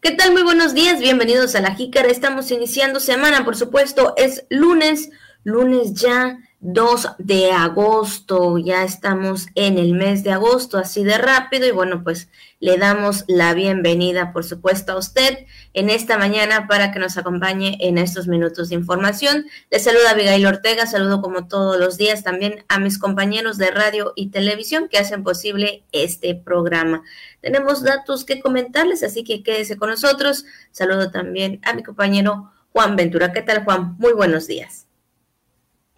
¿Qué tal? Muy buenos días, bienvenidos a la Jícara. Estamos iniciando semana, por supuesto, es lunes, lunes ya 2 de agosto, ya estamos en el mes de agosto, así de rápido, y bueno, pues le damos la bienvenida, por supuesto, a usted en esta mañana para que nos acompañe en estos minutos de información. Le saluda Abigail Ortega, saludo como todos los días también a mis compañeros de radio y televisión que hacen posible este programa. Tenemos datos que comentarles, así que quédese con nosotros. Saludo también a mi compañero Juan Ventura. ¿Qué tal, Juan? Muy buenos días.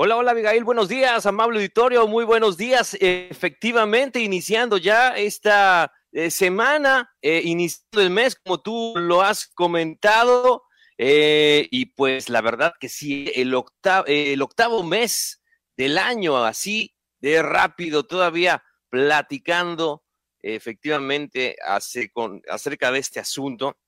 Hola, hola Abigail, buenos días, amable auditorio, muy buenos días. efectivamente, iniciando ya esta eh, semana, eh, iniciando el mes, como tú lo has comentado, eh, y pues la verdad que sí, el octavo, el octavo mes del año, así de rápido, todavía platicando efectivamente acerca de este asunto,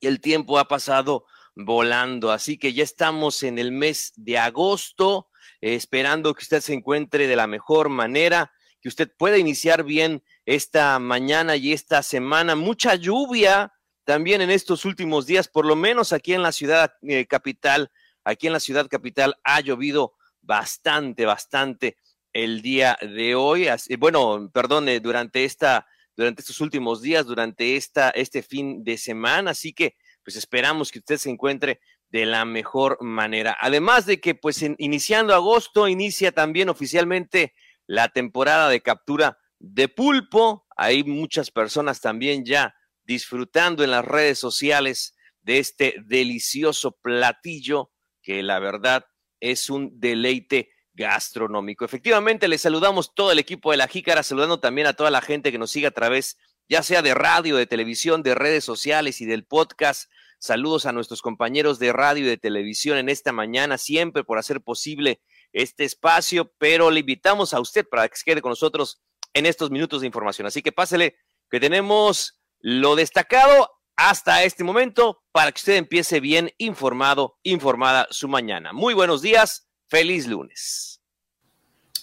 y el tiempo ha pasado volando. Así que ya estamos en el mes de agosto, esperando que usted se encuentre de la mejor manera, que usted pueda iniciar bien esta mañana y esta semana. Mucha lluvia también en estos últimos días, por lo menos aquí en la ciudad eh, capital. Aquí en la ciudad capital ha llovido bastante, bastante el día de hoy. Bueno, perdone, durante esta, durante estos últimos días, durante esta, este fin de semana. Así que pues esperamos que usted se encuentre de la mejor manera. Además de que, pues, iniciando agosto, inicia también oficialmente la temporada de captura de pulpo. Hay muchas personas también ya disfrutando en las redes sociales de este delicioso platillo que la verdad es un deleite gastronómico. Efectivamente, le saludamos todo el equipo de la Jícara, saludando también a toda la gente que nos sigue a través ya sea de radio, de televisión, de redes sociales y del podcast. Saludos a nuestros compañeros de radio y de televisión en esta mañana, siempre por hacer posible este espacio, pero le invitamos a usted para que se quede con nosotros en estos minutos de información. Así que pásele que tenemos lo destacado hasta este momento para que usted empiece bien informado, informada su mañana. Muy buenos días, feliz lunes.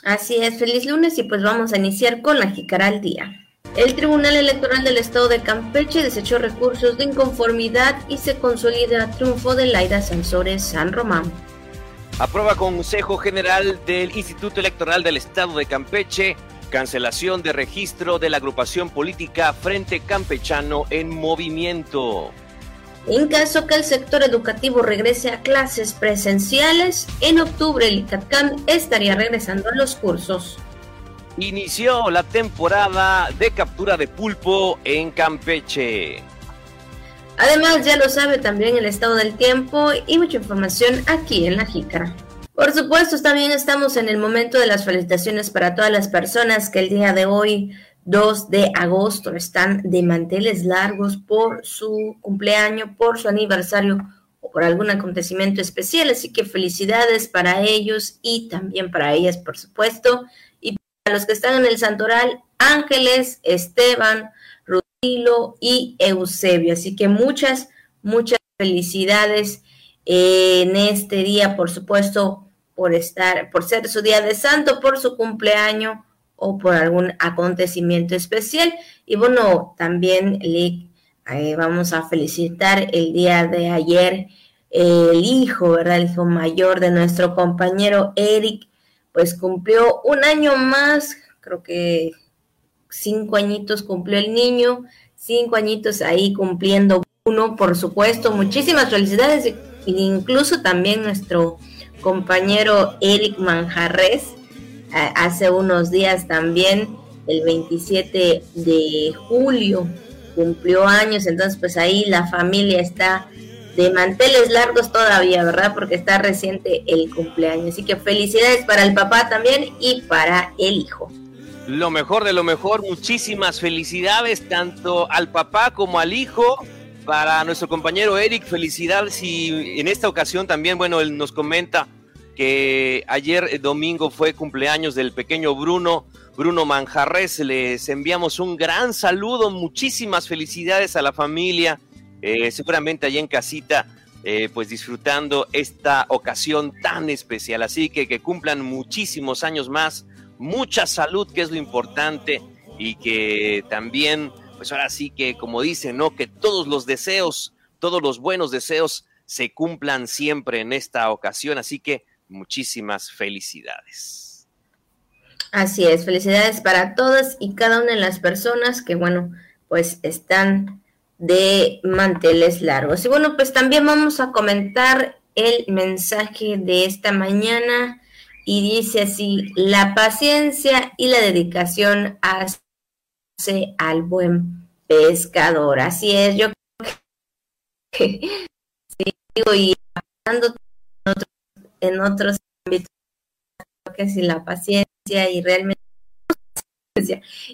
Así es, feliz lunes y pues vamos a iniciar con la Jicara día. El Tribunal Electoral del Estado de Campeche desechó recursos de inconformidad y se consolida triunfo de Laida Sansores San Román. Aprueba Consejo General del Instituto Electoral del Estado de Campeche cancelación de registro de la agrupación política Frente Campechano en Movimiento. En caso que el sector educativo regrese a clases presenciales, en octubre el ICATCAM estaría regresando a los cursos inició la temporada de captura de pulpo en Campeche. Además, ya lo sabe también el estado del tiempo y mucha información aquí en La Jícara. Por supuesto, también estamos en el momento de las felicitaciones para todas las personas que el día de hoy, 2 de agosto, están de manteles largos por su cumpleaños, por su aniversario o por algún acontecimiento especial. Así que felicidades para ellos y también para ellas, por supuesto a los que están en el Santoral, Ángeles, Esteban, Rudilo y Eusebio. Así que muchas, muchas felicidades en este día, por supuesto, por estar, por ser su día de santo, por su cumpleaños o por algún acontecimiento especial. Y bueno, también le eh, vamos a felicitar el día de ayer el hijo, ¿verdad? El hijo mayor de nuestro compañero Eric pues cumplió un año más, creo que cinco añitos cumplió el niño, cinco añitos ahí cumpliendo uno, por supuesto, muchísimas felicidades, incluso también nuestro compañero Eric Manjarres, hace unos días también, el 27 de julio, cumplió años, entonces pues ahí la familia está de manteles largos todavía, ¿verdad? Porque está reciente el cumpleaños. Así que felicidades para el papá también y para el hijo. Lo mejor de lo mejor, muchísimas felicidades tanto al papá como al hijo. Para nuestro compañero Eric, felicidades y en esta ocasión también, bueno, él nos comenta que ayer eh, domingo fue cumpleaños del pequeño Bruno, Bruno Manjarres. Les enviamos un gran saludo, muchísimas felicidades a la familia eh, seguramente allá en casita, eh, pues disfrutando esta ocasión tan especial. Así que que cumplan muchísimos años más, mucha salud, que es lo importante, y que también pues ahora sí que, como dicen, ¿no? Que todos los deseos, todos los buenos deseos se cumplan siempre en esta ocasión. Así que muchísimas felicidades. Así es, felicidades para todas y cada una de las personas que, bueno, pues están de manteles largos. Y bueno, pues también vamos a comentar el mensaje de esta mañana y dice así, la paciencia y la dedicación hace al buen pescador. Así es, yo creo que sí, digo, y hablando en otros, ámbitos, creo que si la paciencia y realmente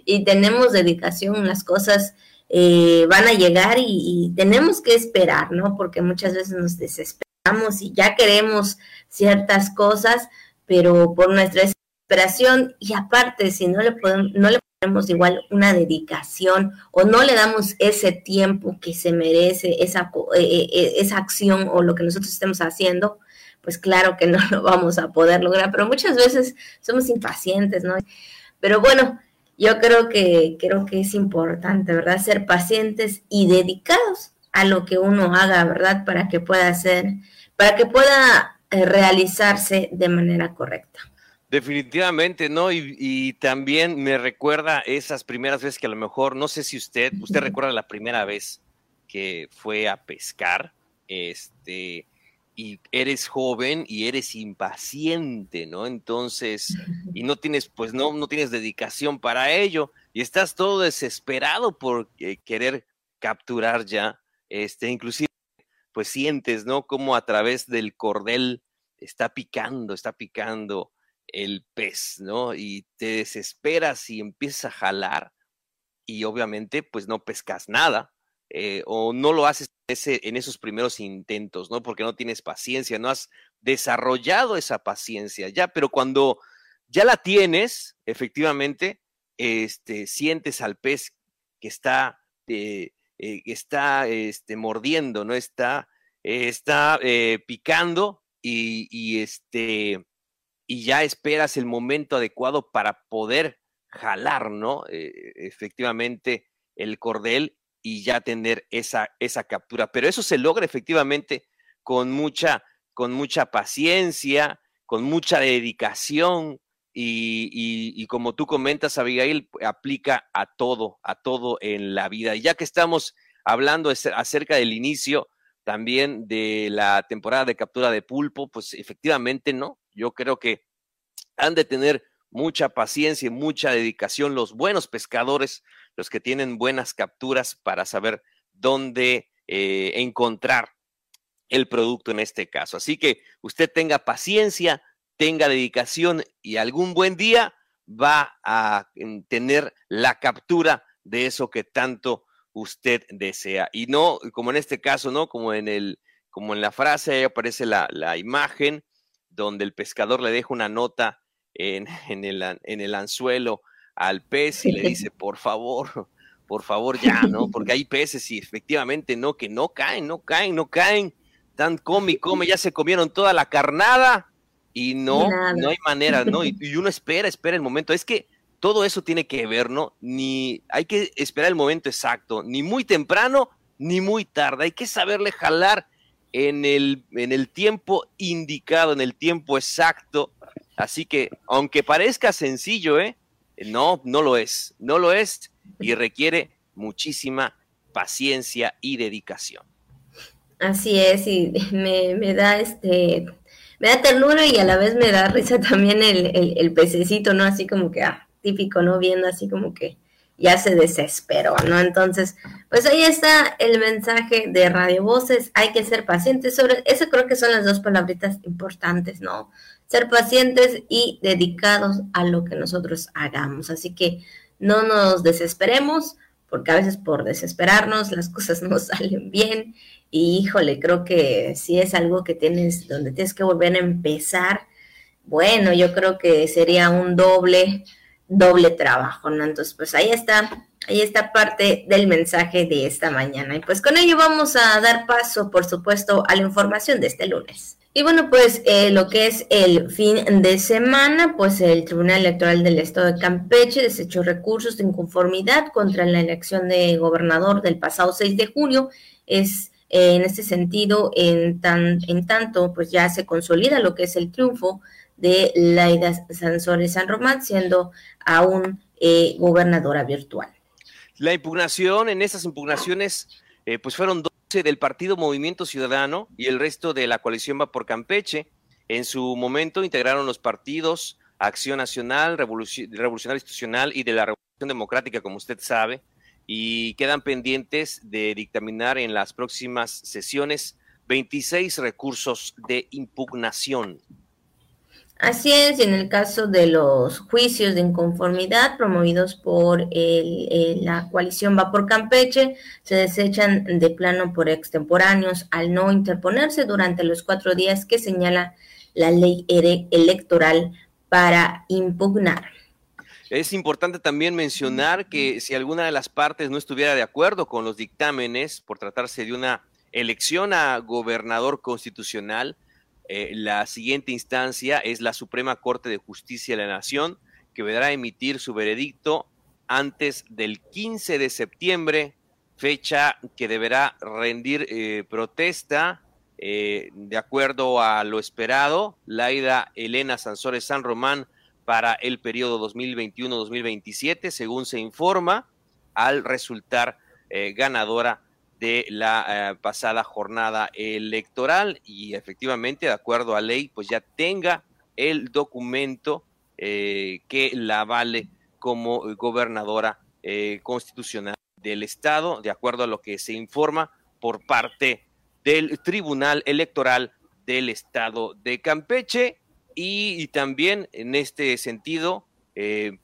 y tenemos dedicación, las cosas eh, van a llegar y, tenemos que esperar, ¿no? Porque muchas veces nos desesperamos y ya queremos ciertas cosas, pero por nuestra desesperación y aparte, si no le podemos, no le ponemos igual una dedicación o no le damos ese tiempo que se merece esa, eh, eh, esa acción o lo que nosotros estemos haciendo, pues claro que no lo vamos a poder lograr, pero muchas veces somos impacientes, ¿no? Pero bueno, yo creo que, creo que es importante, ¿verdad? Ser pacientes y dedicados a lo que uno haga, ¿verdad? Para que pueda ser, para que pueda eh, realizarse de manera correcta. Definitivamente, ¿no? Y, también me recuerda esas primeras veces que a lo mejor, no sé si usted, usted recuerda la primera vez que fue a pescar, este, y eres joven y eres impaciente, ¿no? Entonces, y no tienes, pues no, no tienes dedicación para ello y estás todo desesperado por eh, querer capturar ya, este, inclusive, pues sientes, ¿no? Como a través del cordel está picando, está picando el pez, ¿no? Y te desesperas y empiezas a jalar y obviamente, pues no pescas nada eh, o no lo haces en esos primeros intentos, ¿no? Porque no tienes paciencia, no has desarrollado esa paciencia ya, pero cuando ya la tienes, efectivamente, este, sientes al pez que está, eh, eh, está este, mordiendo, ¿no? Está, está picando y, y, este, y ya esperas el momento adecuado para poder jalar, ¿no? efectivamente, el cordel y ya tener esa, esa captura. Pero eso se logra efectivamente con mucha, con mucha paciencia, con mucha dedicación y, como tú comentas, Abigail, aplica a todo, a todo en la vida. Y ya que estamos hablando acerca del inicio también de la temporada de captura de pulpo, pues efectivamente, ¿no? Yo creo que han de tener mucha paciencia y mucha dedicación los buenos pescadores los que tienen buenas capturas para saber dónde eh, encontrar el producto en este caso. Así que usted tenga paciencia, tenga dedicación y algún buen día va a mm, tener la captura de eso que tanto usted desea. Y no, como en este caso, ¿no? Como en el, como en la frase, ahí aparece la, la imagen donde el pescador le deja una nota en, en, el, en el anzuelo al pez y le dice, por favor, por favor ya, ¿no? Porque hay peces y efectivamente no, que no caen, no caen, no caen. Tan come y come, ya se comieron toda la carnada y no, no hay manera, ¿no? Y, y, uno espera, espera el momento. Es que todo eso tiene que ver, ¿no? Ni hay que esperar el momento exacto, ni muy temprano, ni muy tarde. Hay que saberle jalar en el, en el tiempo indicado, en el tiempo exacto. Así que, aunque parezca sencillo, ¿eh? No, no lo es, no lo es y requiere muchísima paciencia y dedicación. Así es, y me, da este, me da ternura y a la vez me da risa también el, el, pececito, ¿no? Así como que, ah, típico, ¿no? Viendo así como que ya se desesperó, ¿no? Entonces, pues ahí está el mensaje de Radio Voces, hay que ser pacientes sobre, eso creo que son las dos palabritas importantes, ¿no? Ser pacientes y dedicados a lo que nosotros hagamos. Así que no nos desesperemos, porque a veces por desesperarnos las cosas no salen bien. Y híjole, creo que si es algo que tienes, donde tienes que volver a empezar, bueno, yo creo que sería un doble, doble trabajo, ¿no? Entonces, pues ahí está, ahí está parte del mensaje de esta mañana. Y pues con ello vamos a dar paso, por supuesto, a la información de este lunes. Y bueno, pues eh, lo que es el fin de semana, pues el Tribunal Electoral del Estado de Campeche desechó recursos de inconformidad contra la elección de gobernador del pasado 6 de junio. Es eh, en este sentido, en, tan, en tanto, pues ya se consolida lo que es el triunfo de Laida Sansores San Román, siendo aún eh, gobernadora virtual. La impugnación, en esas impugnaciones, pues fueron dos del Partido Movimiento Ciudadano y el resto de la coalición va por Campeche. En su momento integraron los partidos Acción Nacional, Revolucionaria Institucional y de la Revolución Democrática, como usted sabe, y quedan pendientes de dictaminar en las próximas sesiones 26 recursos de impugnación. Así es, y en el caso de los juicios de inconformidad promovidos por la coalición Va por Campeche, se desechan de plano por extemporáneos al no interponerse durante los cuatro días que señala la ley electoral para impugnar. Es importante también mencionar que si alguna de las partes no estuviera de acuerdo con los dictámenes por tratarse de una elección a gobernador constitucional, eh, la siguiente instancia es la Suprema Corte de Justicia de la Nación, que deberá emitir su veredicto antes del 15 de septiembre, fecha que deberá rendir eh, protesta eh, de acuerdo a lo esperado. Laida Elena Sansores San Román para el periodo 2021-2027, según se informa, al resultar ganadora de la eh, pasada jornada electoral y efectivamente, de acuerdo a ley, pues ya tenga el documento eh, que la vale como gobernadora eh, constitucional del Estado, de acuerdo a lo que se informa por parte del Tribunal Electoral del Estado de Campeche. Y, también en este sentido,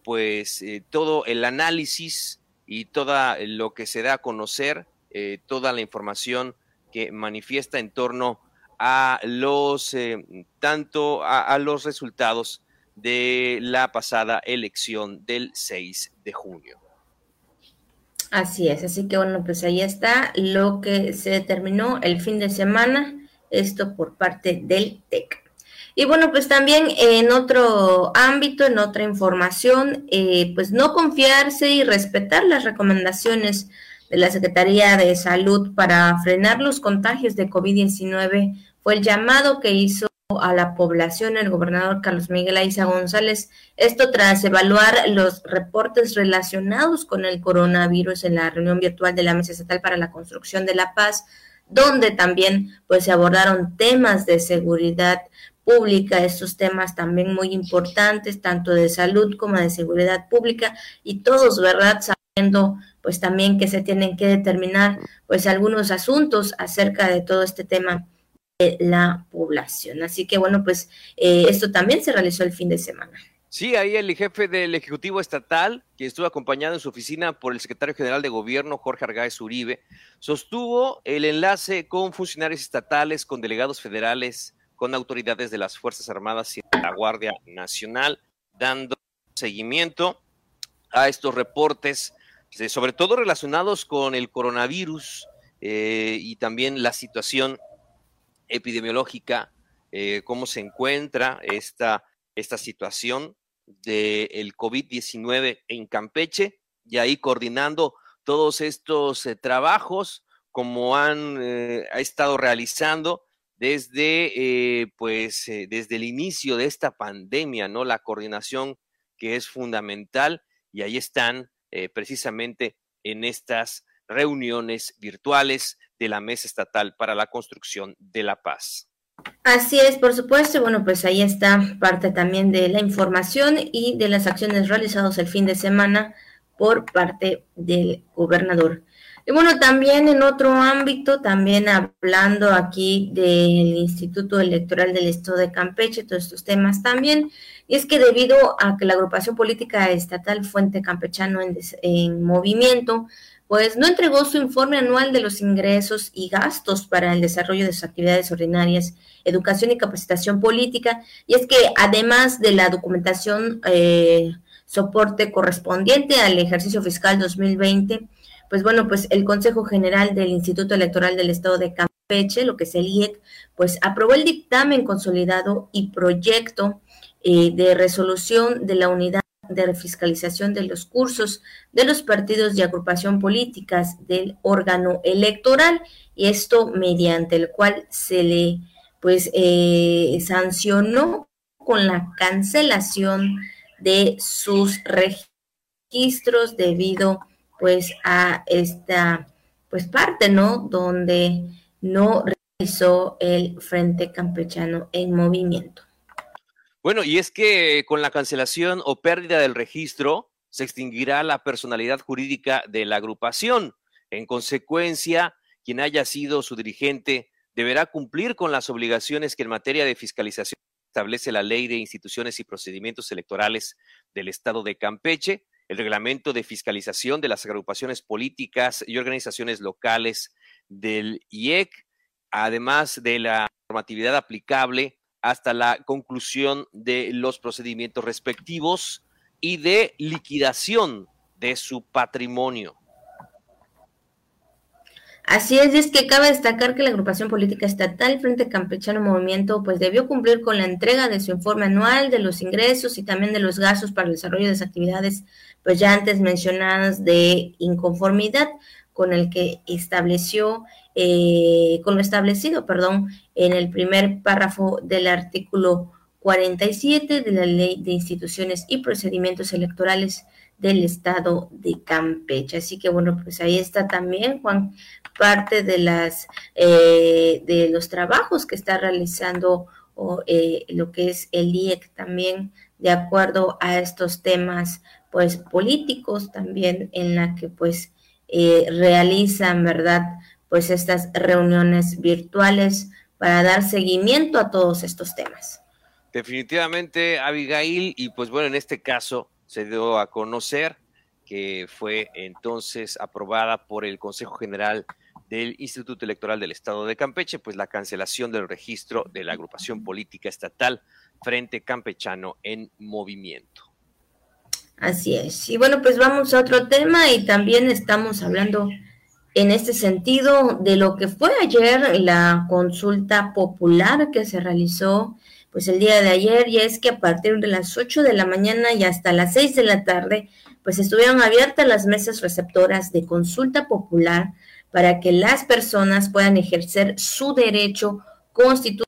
pues todo el análisis y todo lo que se da a conocer eh, toda la información que manifiesta en torno a los eh, tanto a, los resultados de la pasada elección del 6 de junio. Así es, así que bueno, pues ahí está lo que se determinó el fin de semana, esto por parte del TEC. Y bueno, pues también en otro ámbito, en otra información, eh, pues no confiarse y respetar las recomendaciones de la Secretaría de Salud para frenar los contagios de COVID-19 fue el llamado que hizo a la población el gobernador Carlos Miguel Aiza González, esto tras evaluar los reportes relacionados con el coronavirus en la reunión virtual de la Mesa Estatal para la Construcción de la Paz, donde también pues se abordaron temas de seguridad pública, estos temas también muy importantes, tanto de salud como de seguridad pública, y todos, ¿verdad?, sabiendo pues también que se tienen que determinar pues algunos asuntos acerca de todo este tema de la población. Así que bueno, pues eh, esto también se realizó el fin de semana. Sí, ahí el jefe del Ejecutivo Estatal, que estuvo acompañado en su oficina por el secretario general de Gobierno, Jorge Argáez Uribe, sostuvo el enlace con funcionarios estatales, con delegados federales, con autoridades de las Fuerzas Armadas y de la Guardia Nacional, dando seguimiento a estos reportes sobre todo relacionados con el coronavirus eh, y también la situación epidemiológica, eh, cómo se encuentra esta, esta situación del COVID-19 en Campeche y ahí coordinando todos estos eh, trabajos como han ha estado realizando desde pues desde el inicio de esta pandemia, ¿no? La coordinación que es fundamental y ahí están eh, precisamente en estas reuniones virtuales de la Mesa Estatal para la Construcción de la Paz. Así es, por supuesto. Bueno, pues ahí está parte también de la información y de las acciones realizadas el fin de semana por parte del gobernador. Y bueno, también en otro ámbito, también hablando aquí del Instituto Electoral del Estado de Campeche, todos estos temas también, es que debido a que la agrupación política estatal Fuente Campechano en, movimiento, pues no entregó su informe anual de los ingresos y gastos para el desarrollo de sus actividades ordinarias, educación y capacitación política, y es que además de la documentación eh, soporte correspondiente al ejercicio fiscal 2020, pues bueno, pues el Consejo General del Instituto Electoral del Estado de Campeche, lo que es el IEC, pues aprobó el dictamen consolidado y proyecto eh, de resolución de la unidad de refiscalización de los cursos de los partidos y agrupación políticas del órgano electoral y esto mediante el cual se le pues eh, sancionó con la cancelación de sus registros debido pues a esta pues parte no donde no realizó el Frente Campechano en movimiento. Bueno, y es que con la cancelación o pérdida del registro se extinguirá la personalidad jurídica de la agrupación. En consecuencia, quien haya sido su dirigente deberá cumplir con las obligaciones que en materia de fiscalización establece la Ley de Instituciones y Procedimientos Electorales del Estado de Campeche, el Reglamento de Fiscalización de las Agrupaciones Políticas y Organizaciones Locales del IEC, además de la normatividad aplicable hasta la conclusión de los procedimientos respectivos y de liquidación de su patrimonio. Así es, y es que cabe destacar que la agrupación política estatal Frente Campechano Movimiento pues debió cumplir con la entrega de su informe anual de los ingresos y también de los gastos para el desarrollo de las actividades pues ya antes mencionadas de inconformidad con el que estableció eh, con lo establecido, perdón, en el primer párrafo del artículo 47 de la Ley de Instituciones y Procedimientos Electorales del Estado de Campeche. Así que bueno, pues ahí está también, Juan, parte de las eh, de los trabajos que está realizando o, eh, lo que es el IEC también de acuerdo a estos temas pues políticos también en la que pues eh, realizan verdad pues estas reuniones virtuales para dar seguimiento a todos estos temas. Definitivamente, Abigail, y pues bueno, en este caso se dio a conocer que fue entonces aprobada por el Consejo General del Instituto Electoral del Estado de Campeche, pues la cancelación del registro de la agrupación política estatal Frente Campechano en Movimiento. Así es. Y bueno, pues vamos a otro tema y también estamos hablando en este sentido de lo que fue ayer la consulta popular que se realizó pues el día de ayer y es que a partir de las 8 de la mañana y hasta las 6 de la tarde pues estuvieron abiertas las mesas receptoras de consulta popular para que las personas puedan ejercer su derecho constitucional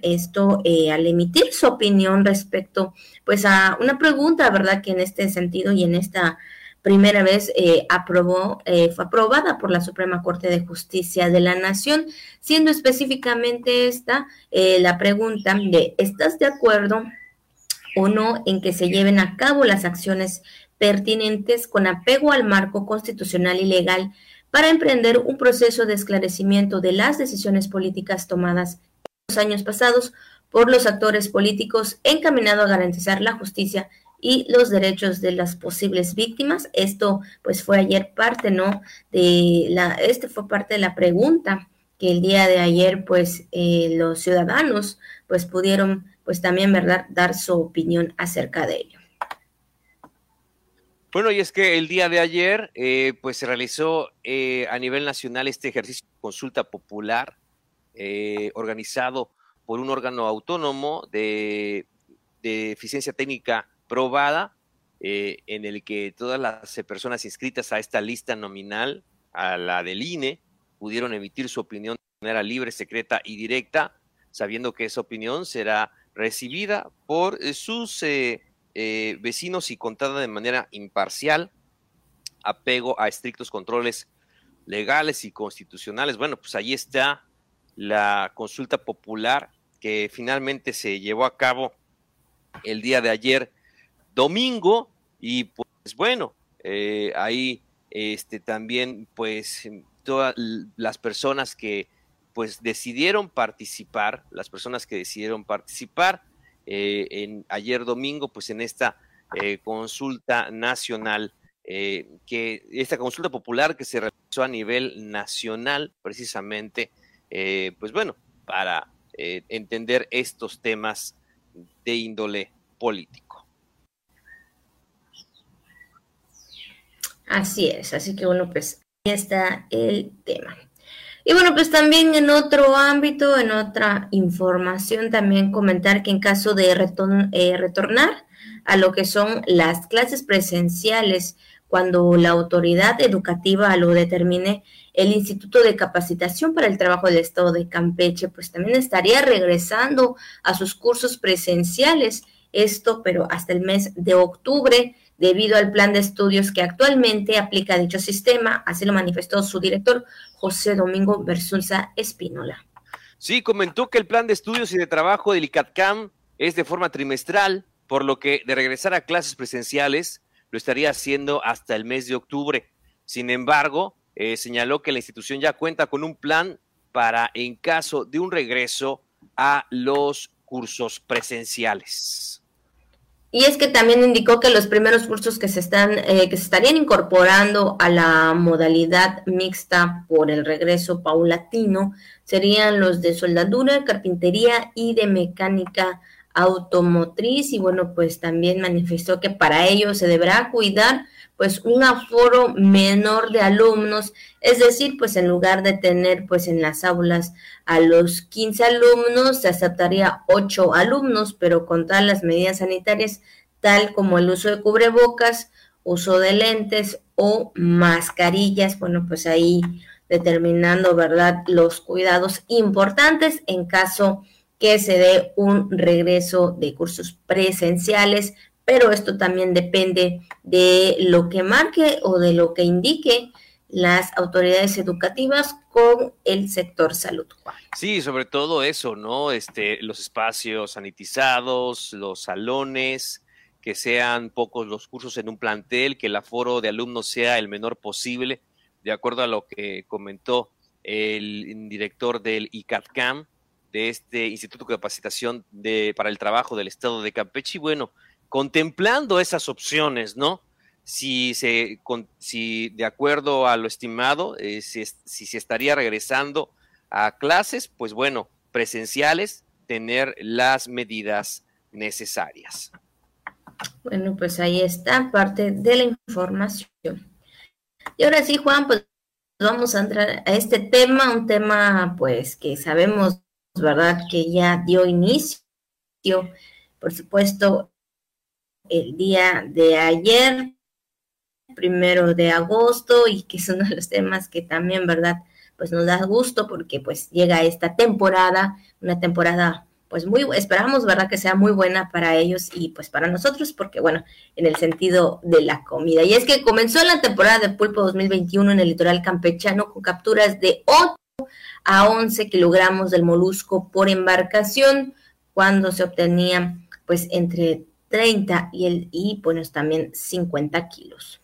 esto eh, al emitir su opinión respecto pues a una pregunta verdad que en este sentido y en esta primera vez eh, aprobó, eh, fue aprobada por la Suprema Corte de Justicia de la Nación, siendo específicamente esta eh, la pregunta de ¿estás de acuerdo o no en que se lleven a cabo las acciones pertinentes con apego al marco constitucional y legal para emprender un proceso de esclarecimiento de las decisiones políticas tomadas años pasados por los actores políticos encaminado a garantizar la justicia y los derechos de las posibles víctimas. Esto pues fue ayer parte, ¿no? De la, este fue parte de la pregunta que el día de ayer pues eh, los ciudadanos pues pudieron pues también, ¿verdad?, dar su opinión acerca de ello. Bueno, y es que el día de ayer eh, pues se realizó eh, a nivel nacional este ejercicio de consulta popular organizado por un órgano autónomo de, eficiencia técnica probada eh, en el que todas las eh, personas inscritas a esta lista nominal, a la del INE, pudieron emitir su opinión de manera libre, secreta y directa, sabiendo que esa opinión será recibida por eh, sus vecinos y contada de manera imparcial, apego a estrictos controles legales y constitucionales. Bueno, pues ahí está la consulta popular que finalmente se llevó a cabo el día de ayer domingo y pues bueno, eh, ahí este, también pues todas las personas que pues decidieron participar, las personas que decidieron participar eh, en ayer domingo pues en esta eh, consulta nacional que esta consulta popular que se realizó a nivel nacional precisamente pues bueno para entender estos temas de índole político. Así es, así que bueno, pues ahí está el tema. Y bueno, pues también en otro ámbito, en otra información, también comentar que en caso de eh, retornar a lo que son las clases presenciales, cuando la autoridad educativa lo determine, el Instituto de Capacitación para el Trabajo del Estado de Campeche, pues también estaría regresando a sus cursos presenciales. Esto, pero hasta el mes de octubre, debido al plan de estudios que actualmente aplica dicho sistema, así lo manifestó su director, José Domingo Versunza Espínola. Sí, comentó que el plan de estudios y de trabajo del ICATCAM es de forma trimestral, por lo que de regresar a clases presenciales lo estaría haciendo hasta el mes de octubre. Sin embargo, eh, señaló que la institución ya cuenta con un plan para en caso de un regreso a los cursos presenciales. Y es que también indicó que los primeros cursos que se están, eh, que se estarían incorporando a la modalidad mixta por el regreso paulatino serían los de soldadura, carpintería y de mecánica automotriz. Y bueno, pues también manifestó que para ello se deberá cuidar pues un aforo menor de alumnos, es decir, pues en lugar de tener pues en las aulas a los 15 alumnos, se aceptaría 8 alumnos, pero con todas las medidas sanitarias, tal como el uso de cubrebocas, uso de lentes o mascarillas, bueno, pues ahí determinando, ¿verdad?, los cuidados importantes en caso que se dé un regreso de cursos presenciales, pero esto también depende de lo que marque o de lo que indique las autoridades educativas con el sector salud. Sí, sobre todo eso, ¿no? Este, los espacios sanitizados, los salones, que sean pocos los cursos en un plantel, que el aforo de alumnos sea el menor posible, de acuerdo a lo que comentó el director del ICATCAM, de este Instituto de Capacitación de, para el Trabajo del Estado de Campeche. Bueno, contemplando esas opciones, ¿no? Si, se, si de acuerdo a lo estimado, eh, si, si se estaría regresando a clases, pues bueno, presenciales, tener las medidas necesarias. Bueno, pues ahí está parte de la información. Y ahora sí, Juan, pues vamos a entrar a este tema, un tema pues que sabemos, ¿verdad? Que ya dio inicio, por supuesto, el día de ayer, primero de agosto, y que es uno de los temas que también, ¿verdad? Pues nos da gusto porque pues llega esta temporada, una temporada pues muy, esperamos, ¿verdad? Que sea muy buena para ellos y pues para nosotros, porque bueno, en el sentido de la comida. Y es que comenzó la temporada de pulpo 2021 en el litoral campechano con capturas de 8 a 11 kilogramos del molusco por embarcación, cuando se obtenían pues entre 30 y, el, y pues también 50 kilos.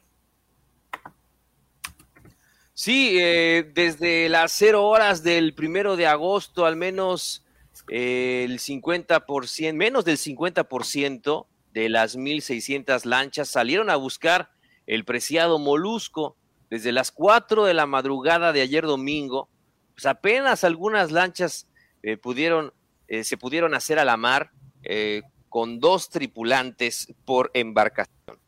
Sí, eh, desde las cero horas del primero de agosto, al menos eh, el 50%, menos del 50% de las 1.600 lanchas salieron a buscar el preciado molusco. Desde las 4 de la madrugada de ayer domingo, pues apenas algunas lanchas eh, pudieron, se pudieron hacer a la mar con dos tripulantes por embarcación.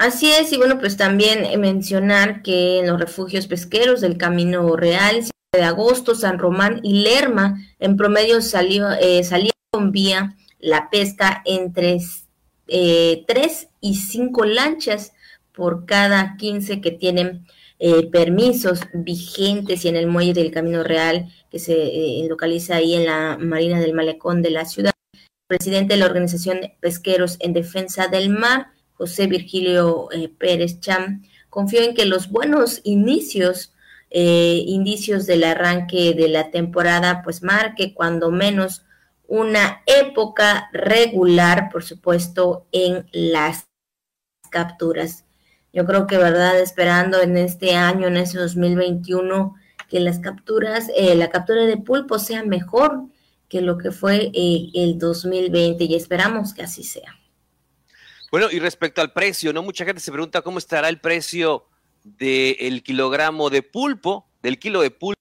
Así es, y bueno, pues también mencionar que en los refugios pesqueros del Camino Real, de agosto, San Román y Lerma, en promedio salió, eh, con vía la pesca entre eh, tres y cinco lanchas por cada 15 que tienen eh, permisos vigentes y en el muelle del Camino Real que se eh, localiza ahí en la Marina del Malecón de la ciudad. Presidente de la Organización Pesqueros en Defensa del Mar, José Virgilio eh, Pérez Cham, confió en que los buenos inicios, indicios del arranque de la temporada, pues marque cuando menos una época regular, por supuesto, en las capturas. Yo creo que, ¿verdad? Esperando en este año, en ese 2021, que las capturas, eh, la captura de pulpo sea mejor que lo que fue eh, el 2020 y esperamos que así sea. Bueno, y respecto al precio, ¿no? Mucha gente se pregunta cómo estará el precio del kilogramo de pulpo, del kilo de pulpo.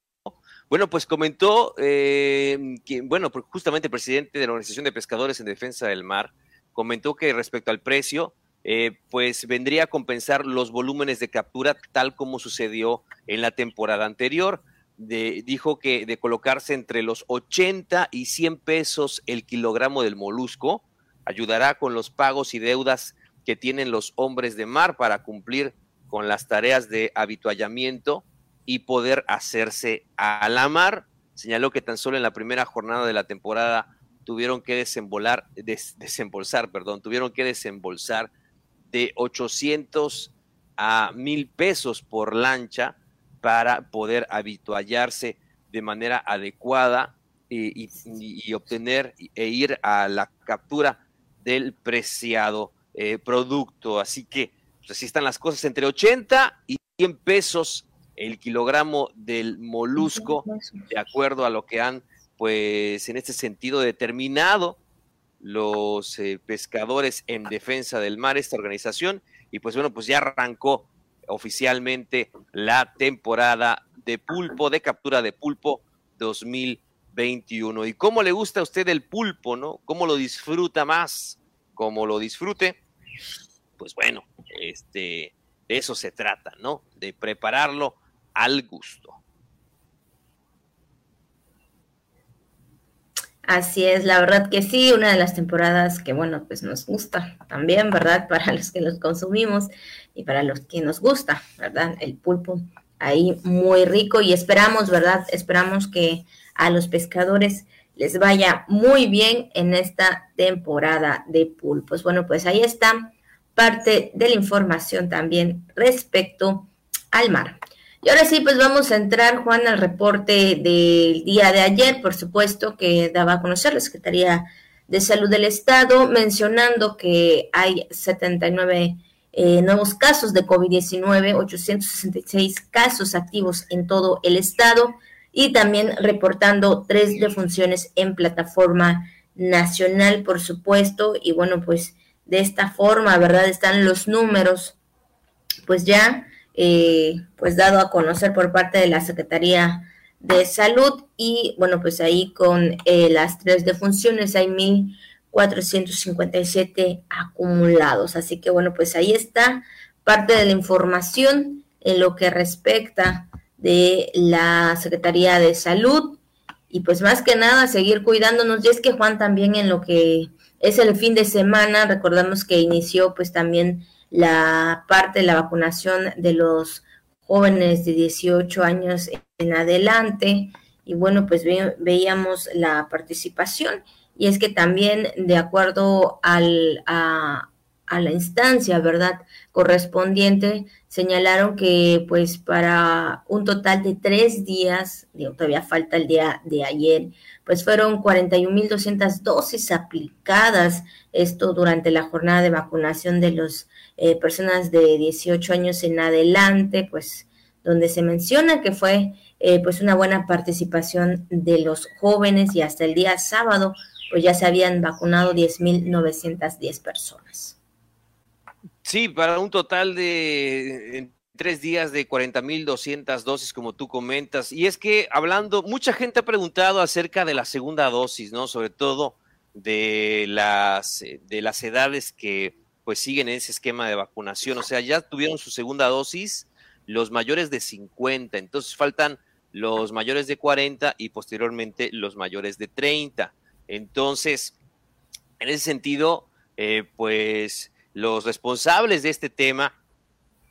Bueno, pues comentó eh, que, bueno, justamente el presidente de la Organización de Pescadores en Defensa del Mar comentó que respecto al precio, eh, pues vendría a compensar los volúmenes de captura tal como sucedió en la temporada anterior. dijo que de colocarse entre los 80 y 100 pesos el kilogramo del molusco, ayudará con los pagos y deudas que tienen los hombres de mar para cumplir con las tareas de habituallamiento y poder hacerse a la mar. Señaló que tan solo en la primera jornada de la temporada tuvieron que desembolar, desembolsar, perdón, tuvieron que desembolsar de 800 a 1000 pesos por lancha para poder habituallarse de manera adecuada y, obtener e ir a la captura del preciado eh, producto. Así que pues, así están las cosas entre 80 y 100 pesos el kilogramo del molusco, de acuerdo a lo que han, pues, en este sentido determinado los eh, pescadores en defensa del mar, esta organización, y pues bueno, pues ya arrancó oficialmente la temporada de pulpo, de captura de pulpo 2021. ¿Y cómo le gusta a usted el pulpo, no? ¿Cómo lo disfruta más? ¿Cómo lo disfrute? Pues bueno, este, de eso se trata, ¿no? De prepararlo al gusto. Así es, la verdad que sí, una de las temporadas que, bueno, pues nos gusta también, ¿verdad? Para los que los consumimos y para los que nos gusta, ¿verdad? El pulpo ahí muy rico y esperamos, ¿verdad? Esperamos que a los pescadores les vaya muy bien en esta temporada de pulpos. Bueno, pues ahí está parte de la información también respecto al mar. Y ahora sí, pues vamos a entrar, Juan, al reporte del día de ayer, por supuesto, que daba a conocer la Secretaría de Salud del Estado, mencionando que hay 79 eh, nuevos casos de COVID-19, 866 casos activos en todo el estado y también reportando tres defunciones en plataforma nacional, por supuesto. Y bueno, pues de esta forma, ¿verdad? Están los números, pues ya eh, pues dado a conocer por parte de la Secretaría de Salud y bueno, pues ahí con eh, las tres defunciones hay 1.457 acumulados. Así que bueno, pues ahí está parte de la información en lo que respecta de la Secretaría de Salud y pues más que nada seguir cuidándonos. Y es que Juan también en lo que es el fin de semana, recordamos que inició pues también la parte de la vacunación de los jóvenes de 18 años en adelante. Y bueno, pues veíamos la participación. Y es que también de acuerdo al, a, a la instancia, ¿verdad? Correspondiente, señalaron que pues para un total de tres días, digo, todavía falta el día de ayer, pues fueron 41.200 dosis aplicadas, esto durante la jornada de vacunación de las eh, personas de 18 años en adelante, pues donde se menciona que fue eh, pues una buena participación de los jóvenes y hasta el día sábado pues ya se habían vacunado 10.910 personas. Sí, para un total de tres días de 40.200 dosis, como tú comentas. Y es que hablando, mucha gente ha preguntado acerca de la segunda dosis, ¿no? Sobre todo de las, de las edades que pues siguen ese esquema de vacunación. O sea, ya tuvieron su segunda dosis los mayores de 50, entonces faltan los mayores de 40 y posteriormente los mayores de 30. Entonces, en ese sentido, eh, pues los responsables de este tema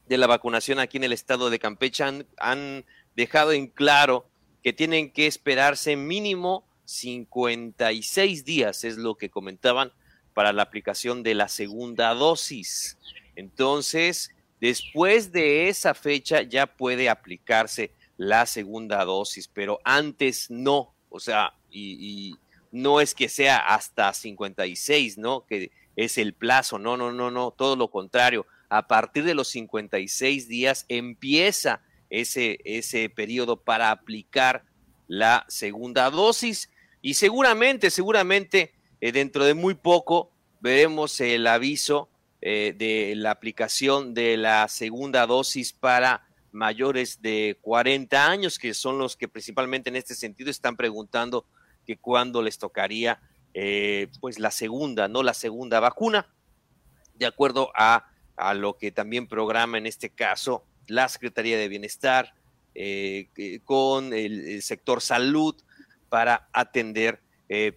de la vacunación aquí en el estado de Campeche han, dejado en claro que tienen que esperarse mínimo 56 días, es lo que comentaban, para la aplicación de la segunda dosis. Entonces, después de esa fecha ya puede aplicarse la segunda dosis, pero antes no. O sea, y, no es que sea hasta 56, ¿no? Que es el plazo. No, no, no, no, todo lo contrario. A partir de los 56 días empieza ese, ese periodo para aplicar la segunda dosis y seguramente, seguramente eh, dentro de muy poco veremos el aviso eh, de la aplicación de la segunda dosis para mayores de 40 años, que son los que principalmente en este sentido están preguntando que cuándo les tocaría eh, pues la segunda, ¿no? La segunda vacuna. de acuerdo a, a lo que también programa en este caso la Secretaría de Bienestar eh, con el, sector salud para atender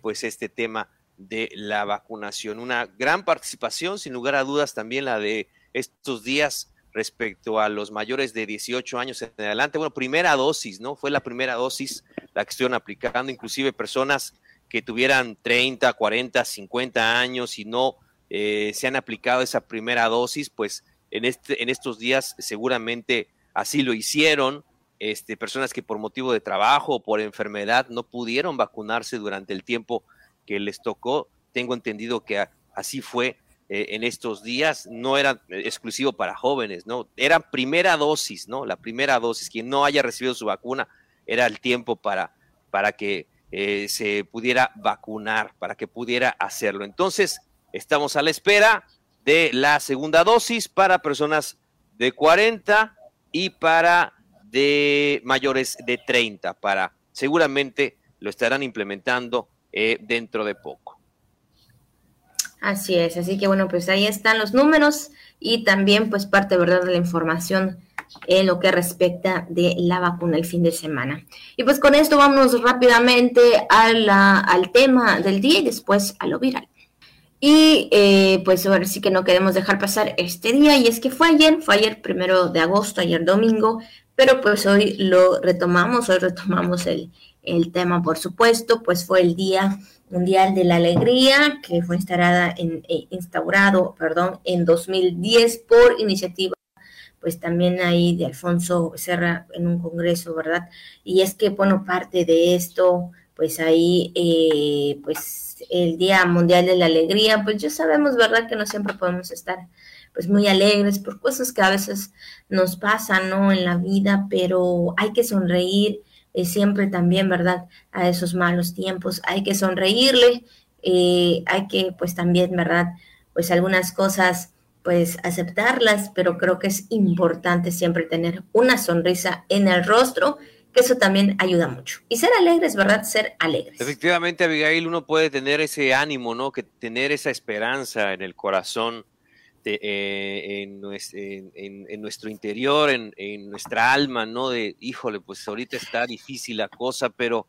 pues este tema de la vacunación. Una gran participación, sin lugar a dudas, también la de estos días respecto a los mayores de 18 años en adelante. Bueno, primera dosis, ¿no? Fue la primera dosis la que estuvieron aplicando, inclusive personas que tuvieran 30, 40, 50 años y no eh, se han aplicado esa primera dosis, pues en, este, en estos días seguramente así lo hicieron. Este, personas que por motivo de trabajo o por enfermedad no pudieron vacunarse durante el tiempo que les tocó. Tengo entendido que así fue eh, en estos días. No era exclusivo para jóvenes, ¿no? Era primera dosis, ¿no? La primera dosis. Quien no haya recibido su vacuna era el tiempo para, para que eh, se pudiera vacunar, para que pudiera hacerlo. Entonces, estamos a la espera de la segunda dosis para personas de 40 y para de mayores de 30 para seguramente lo estarán implementando eh, dentro de poco. Así es, así que bueno, pues ahí están los números y también pues parte verdad de la información en lo que respecta de la vacuna el fin de semana. Y pues con esto vamos rápidamente a la, al tema del día y después a lo viral. Y eh, pues ahora sí que no queremos dejar pasar este día y es que fue ayer, fue ayer primero de agosto, ayer domingo, pero pues hoy lo retomamos, hoy retomamos el, el tema, por supuesto, pues fue el Día Mundial de la Alegría que fue instaurada en, eh, instaurado perdón, en 2010 por iniciativa pues también ahí de Alfonso Serra en un congreso, ¿verdad? Y es que, bueno, parte de esto, pues ahí, eh, pues el Día Mundial de la Alegría, pues ya sabemos, ¿verdad? Que no siempre podemos estar pues muy alegres por cosas que a veces nos pasan, ¿no? En la vida, pero hay que sonreír eh, siempre también, ¿verdad? A esos malos tiempos, hay que sonreírle, eh, hay que pues también, ¿verdad? Pues algunas cosas pues aceptarlas, pero creo que es importante siempre tener una sonrisa en el rostro, que eso también ayuda mucho. Y ser alegres, ¿verdad? Ser alegres. Efectivamente, Abigail, uno puede tener ese ánimo, ¿no? Que tener esa esperanza en el corazón eh, en, nuestro interior, en, nuestra alma, ¿no? De, híjole, pues ahorita está difícil la cosa, pero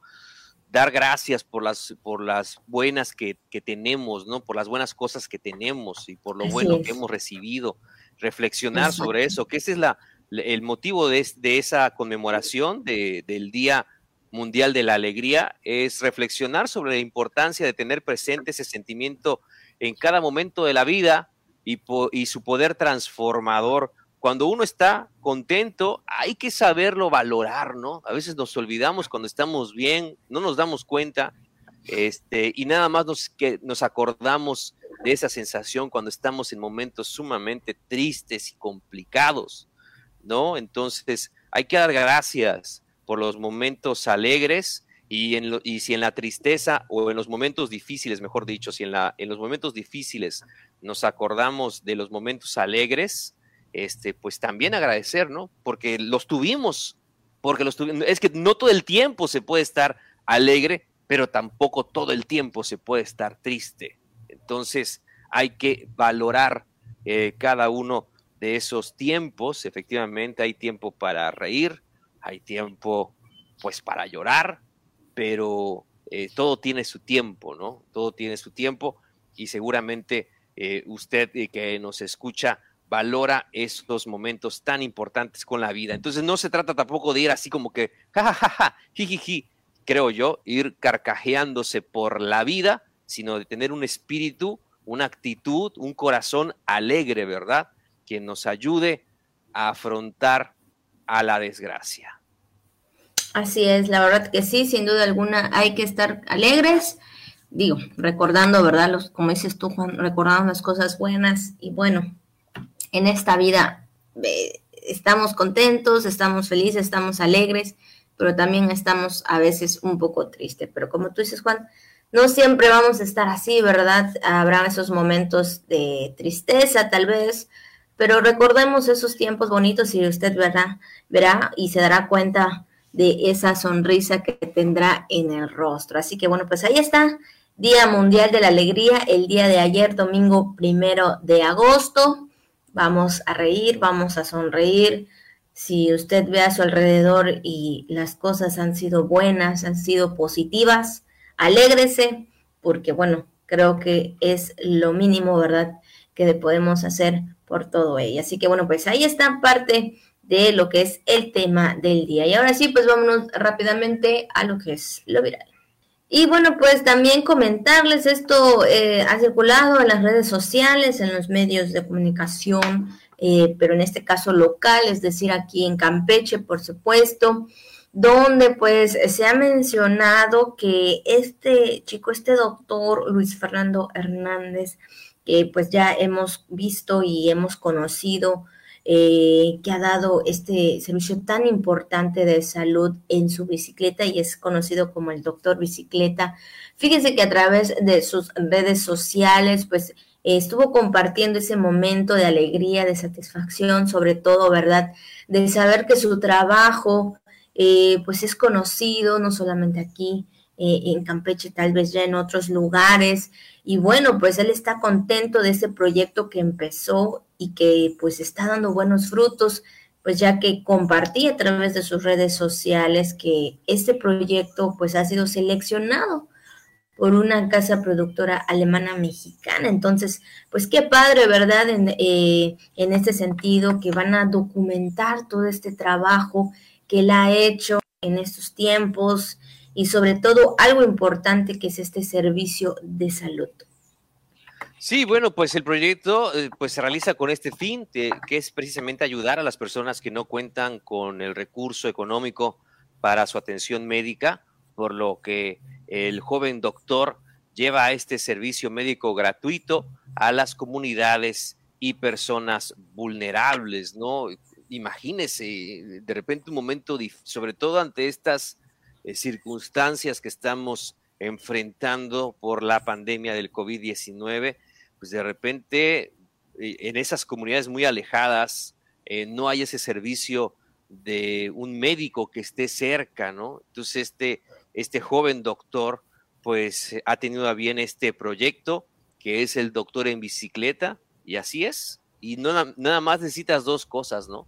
dar gracias por las, por las buenas que, tenemos, ¿no? Por las buenas cosas que tenemos y por lo bueno que hemos recibido. Reflexionar sobre eso, que ese es la, el motivo de, esa conmemoración del Día Mundial de la Alegría, es reflexionar sobre la importancia de tener presente ese sentimiento en cada momento de la vida, y, su poder transformador. Cuando uno está contento, hay que saberlo valorar, ¿no? A veces nos olvidamos cuando estamos bien, no nos damos cuenta, este, y nada más nos, que nos acordamos de esa sensación cuando estamos en momentos sumamente tristes y complicados, ¿no? Entonces, hay que dar gracias por los momentos alegres y, en y si en la tristeza o en los momentos difíciles, mejor dicho, si en, la, en los momentos difíciles nos acordamos de los momentos alegres, este, pues también agradecer, ¿no? Porque los tuvimos, porque los tuvimos. Es que no todo el tiempo se puede estar alegre, pero tampoco todo el tiempo se puede estar triste. Entonces hay que valorar eh, cada uno de esos tiempos. Efectivamente, hay tiempo para reír, hay tiempo pues para llorar, pero eh, todo tiene su tiempo, ¿no? Todo tiene su tiempo y seguramente eh, usted eh, que nos escucha valora estos momentos tan importantes con la vida. Entonces no se trata tampoco de ir así como que, jajaja, jijiji, creo yo, ir carcajeándose por la vida, sino de tener un espíritu, una actitud, un corazón alegre, ¿verdad? Que nos ayude a afrontar a la desgracia. Así es, la verdad que sí, sin duda alguna hay que estar alegres digo, recordando, ¿verdad? Los, como dices tú, Juan, recordando las cosas buenas y bueno, en esta vida eh, estamos contentos, estamos felices, estamos alegres, pero también estamos a veces un poco tristes. Pero como tú dices, Juan, no siempre vamos a estar así, ¿verdad? Habrá esos momentos de tristeza, tal vez, pero recordemos esos tiempos bonitos y usted verá, verá y se dará cuenta de esa sonrisa que tendrá en el rostro. Así que bueno, pues ahí está Día Mundial de la Alegría, el día de ayer, domingo primero de agosto. Vamos a reír, vamos a sonreír. Si usted ve a su alrededor y las cosas han sido buenas, han sido positivas, alégrese, porque bueno, creo que es lo mínimo, ¿verdad?, que podemos hacer por todo ello. Así que bueno, pues ahí está parte de lo que es el tema del día. Y ahora sí, pues vámonos rápidamente a lo que es lo viral. Y bueno, pues también comentarles, esto eh, ha circulado en las redes sociales, en los medios de comunicación, eh, pero en este caso local, es decir, aquí en Campeche, por supuesto, donde pues se ha mencionado que este chico, este doctor Luis Fernando Hernández, que pues ya hemos visto y hemos conocido, eh, que ha dado este servicio tan importante de salud en su bicicleta y es conocido como el doctor bicicleta. Fíjense que a través de sus redes sociales, pues estuvo compartiendo ese momento de alegría, de satisfacción, sobre todo, ¿verdad? De saber que su trabajo, eh, pues es conocido, no solamente aquí, eh, en Campeche, tal vez ya en otros lugares. Y bueno, pues él está contento de ese proyecto que empezó y que pues está dando buenos frutos, pues ya que compartí a través de sus redes sociales que este proyecto pues ha sido seleccionado por una casa productora alemana mexicana. Entonces, pues qué padre, ¿verdad? En, eh, en este sentido, que van a documentar todo este trabajo que él ha hecho en estos tiempos y sobre todo algo importante que es este servicio de salud. Sí, bueno, pues el proyecto eh, pues se realiza con este fin, que es precisamente ayudar a las personas que no cuentan con el recurso económico para su atención médica, por lo que el joven doctor lleva este servicio médico gratuito a las comunidades y personas vulnerables, ¿no? Imagínese, de repente un momento, sobre todo ante estas eh, circunstancias que estamos enfrentando por la pandemia del COVID-19, pues de repente eh, en esas comunidades muy alejadas eh, no hay ese servicio de un médico que esté cerca, ¿no? Entonces este, este joven doctor pues ha tenido a bien este proyecto que es el doctor en bicicleta y así es. Y nada más necesitas dos cosas, ¿no?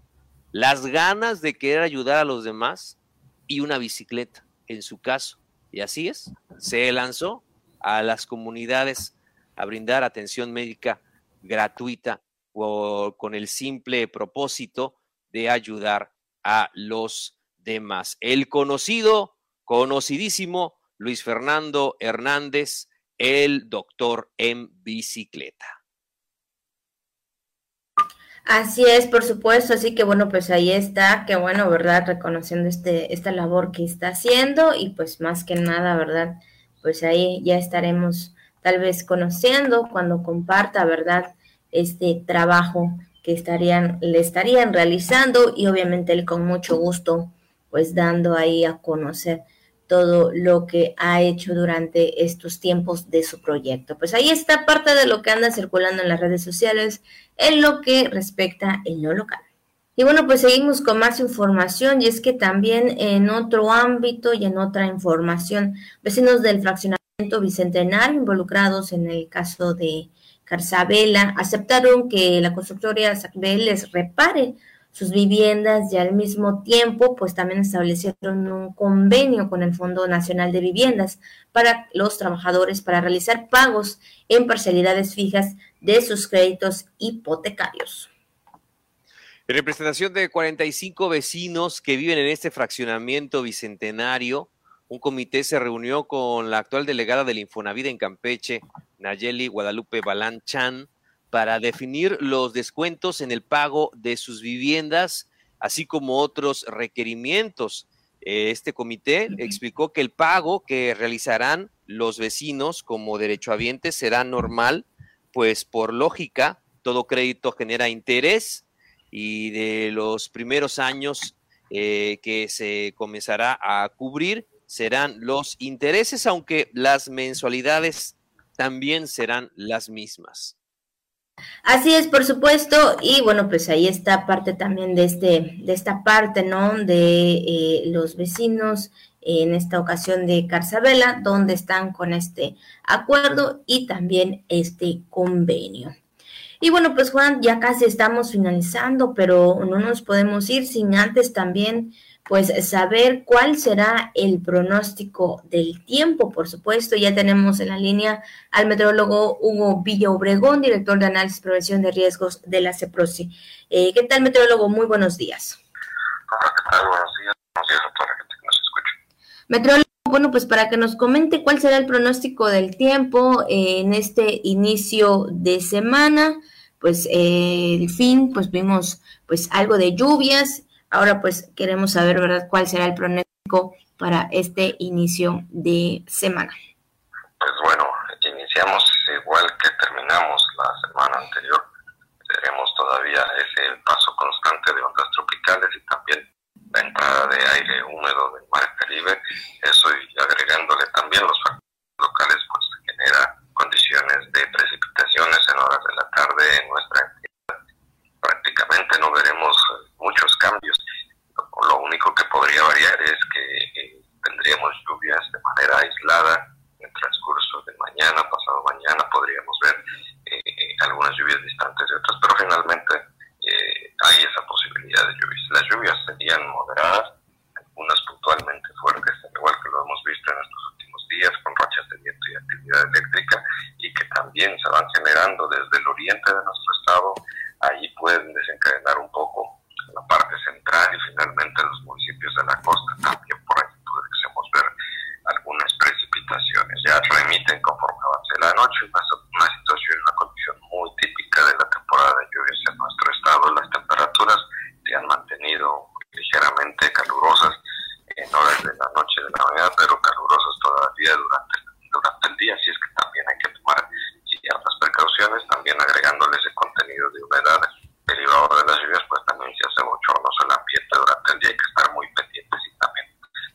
Las ganas de querer ayudar a los demás y una bicicleta, en su caso. Y así es. Se lanzó a las comunidades a brindar atención médica gratuita o con el simple propósito de ayudar a los demás. El conocido, conocidísimo Luis Fernando Hernández, el doctor en bicicleta. Así es, por supuesto, así que bueno, pues ahí está, que bueno, ¿verdad? Reconociendo este, esta labor que está haciendo y pues más que nada, ¿verdad? Pues ahí ya estaremos tal vez conociendo cuando comparta, ¿verdad? Este trabajo que estarían, le estarían realizando y obviamente él con mucho gusto, pues dando ahí a conocer todo lo que ha hecho durante estos tiempos de su proyecto. Pues ahí está parte de lo que anda circulando en las redes sociales en lo que respecta en lo local. Y bueno, pues seguimos con más información y es que también en otro ámbito y en otra información, vecinos del fraccionamiento Bicentenario involucrados en el caso de Carzabela aceptaron que la constructora Sacbel les repare sus viviendas y al mismo tiempo pues también establecieron un convenio con el Fondo Nacional de Viviendas para los trabajadores para realizar pagos en parcialidades fijas de sus créditos hipotecarios. En representación de 45 vecinos que viven en este fraccionamiento bicentenario, un comité se reunió con la actual delegada del Infonavida en Campeche, Nayeli Guadalupe Balán Chan, para definir los descuentos en el pago de sus viviendas, así como otros requerimientos. Este comité explicó que el pago que realizarán los vecinos como derechohabientes será normal, pues por lógica, todo crédito genera interés y de los primeros años eh, que se comenzará a cubrir, serán los intereses, aunque las mensualidades también serán las mismas. Así es, por supuesto, y bueno, pues ahí está parte también de este, de esta parte, ¿no? De eh, los vecinos, en esta ocasión de Carzabela, donde están con este acuerdo y también este convenio. Y bueno, pues Juan, ya casi estamos finalizando, pero no nos podemos ir sin antes también pues saber cuál será el pronóstico del tiempo, por supuesto. Ya tenemos en la línea al meteorólogo Hugo Villa Obregón, director de análisis y prevención de riesgos de la CEPROSI. Eh, ¿Qué tal, meteorólogo? Muy buenos días. Hola, ¿qué tal? Buenos días. Buenos días a toda la gente que nos escucha. Meteorólogo, bueno, pues para que nos comente cuál será el pronóstico del tiempo en este inicio de semana, pues eh, el fin, pues vimos pues algo de lluvias Ahora pues queremos saber, ¿verdad?, cuál será el pronóstico para este inicio de semana. Pues bueno, iniciamos igual que terminamos la semana anterior. Tenemos todavía ese paso constante de ondas tropicales y también la entrada de aire húmedo del mar Caribe. Eso y agregándole también los factores locales, pues genera condiciones de precipitaciones en horas de la tarde en nuestra entidad. Prácticamente no veremos muchos cambios lo único que podría variar es que eh, tendríamos lluvias de manera aislada en el transcurso de mañana, pasado mañana, podríamos ver eh, eh, algunas lluvias distantes de otras, pero finalmente hay esa posibilidad de lluvias. Las lluvias serían moderadas, algunas puntualmente fuertes, igual que lo hemos visto en estos últimos días, con rachas de viento y actividad eléctrica, y que también se van generando desde el oriente de nuestro estado, ahí pueden desencadenar un poco la parte central y finalmente los municipios de la costa también por ahí podríamos ver algunas precipitaciones. Ya remiten conforme avance la noche, una, una situación, una condición muy típica de la temporada de lluvias en nuestro estado. Las temperaturas se han mantenido ligeramente calurosas en horas de la noche de la mañana, pero calurosas todavía durante, durante el día, así es que también hay que tomar ciertas precauciones, también agregándole ese contenido de humedad derivado de las lluvias, pues también se hace mucho no el ambiente durante el día. Hay que estar muy pendientes y también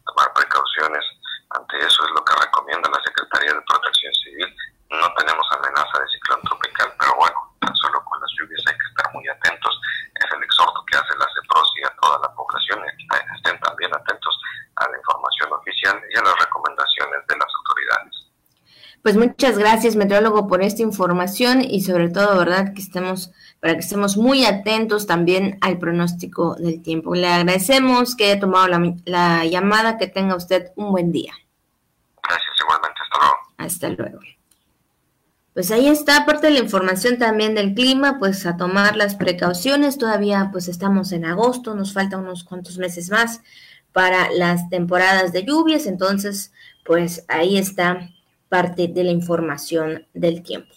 tomar precauciones ante eso. Es lo que recomienda la Secretaría de Protección Civil. No tenemos amenaza de ciclón tropical, pero bueno, tan solo con las lluvias hay que estar muy atentos. Es el exhorto que hace la CEPROS y a toda la población y que estén también atentos a la información oficial y a las recomendaciones de las autoridades. Pues muchas gracias, meteorólogo, por esta información y sobre todo, ¿verdad? Que estemos para que estemos muy atentos también al pronóstico del tiempo. Le agradecemos que haya tomado la, llamada, que tenga usted un buen día. Gracias, igualmente, hasta luego. Hasta luego. Pues ahí está, aparte de la información también del clima, pues a tomar las precauciones. Todavía pues estamos en agosto, nos faltan unos cuantos meses más para las temporadas de lluvias, entonces pues ahí está parte de la información del tiempo.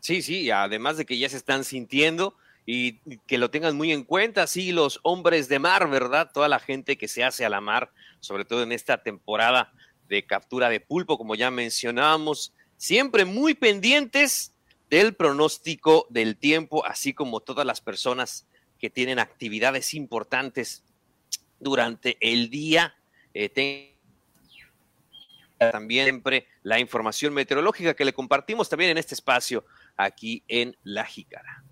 Sí, sí, además de que ya se están sintiendo y que lo tengan muy en cuenta, sí, los hombres de mar, ¿verdad? Toda la gente que se hace a la mar, sobre todo en esta temporada de captura de pulpo, como ya mencionábamos, siempre muy pendientes del pronóstico del tiempo, así como todas las personas que tienen actividades importantes durante el día. Eh, también siempre la información meteorológica que le compartimos también en este espacio aquí en La Jícara.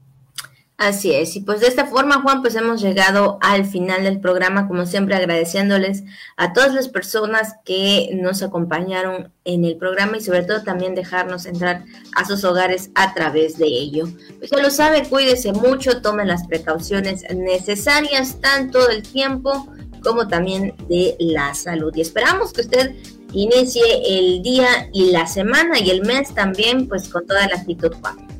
Así es, y pues de esta forma, Juan, pues hemos llegado al final del programa, como siempre agradeciéndoles a todas las personas que nos acompañaron en el programa y sobre todo también dejarnos entrar a sus hogares a través de ello. Pues ya lo sabe, cuídese mucho, tome las precauciones necesarias, tanto del tiempo como también de la salud. Y esperamos que usted inicie el día y la semana y el mes también, pues con toda la actitud, Juan.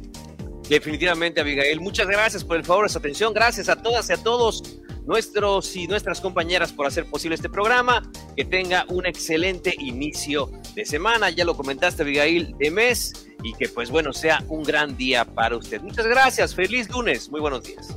Definitivamente, Abigail. Muchas gracias por el favor de su atención. Gracias a todas y a todos nuestros y nuestras compañeras por hacer posible este programa. Que tenga un excelente inicio de semana. Ya lo comentaste, Abigail, de mes. Y que, pues bueno, sea un gran día para usted. Muchas gracias. Feliz lunes. Muy buenos días.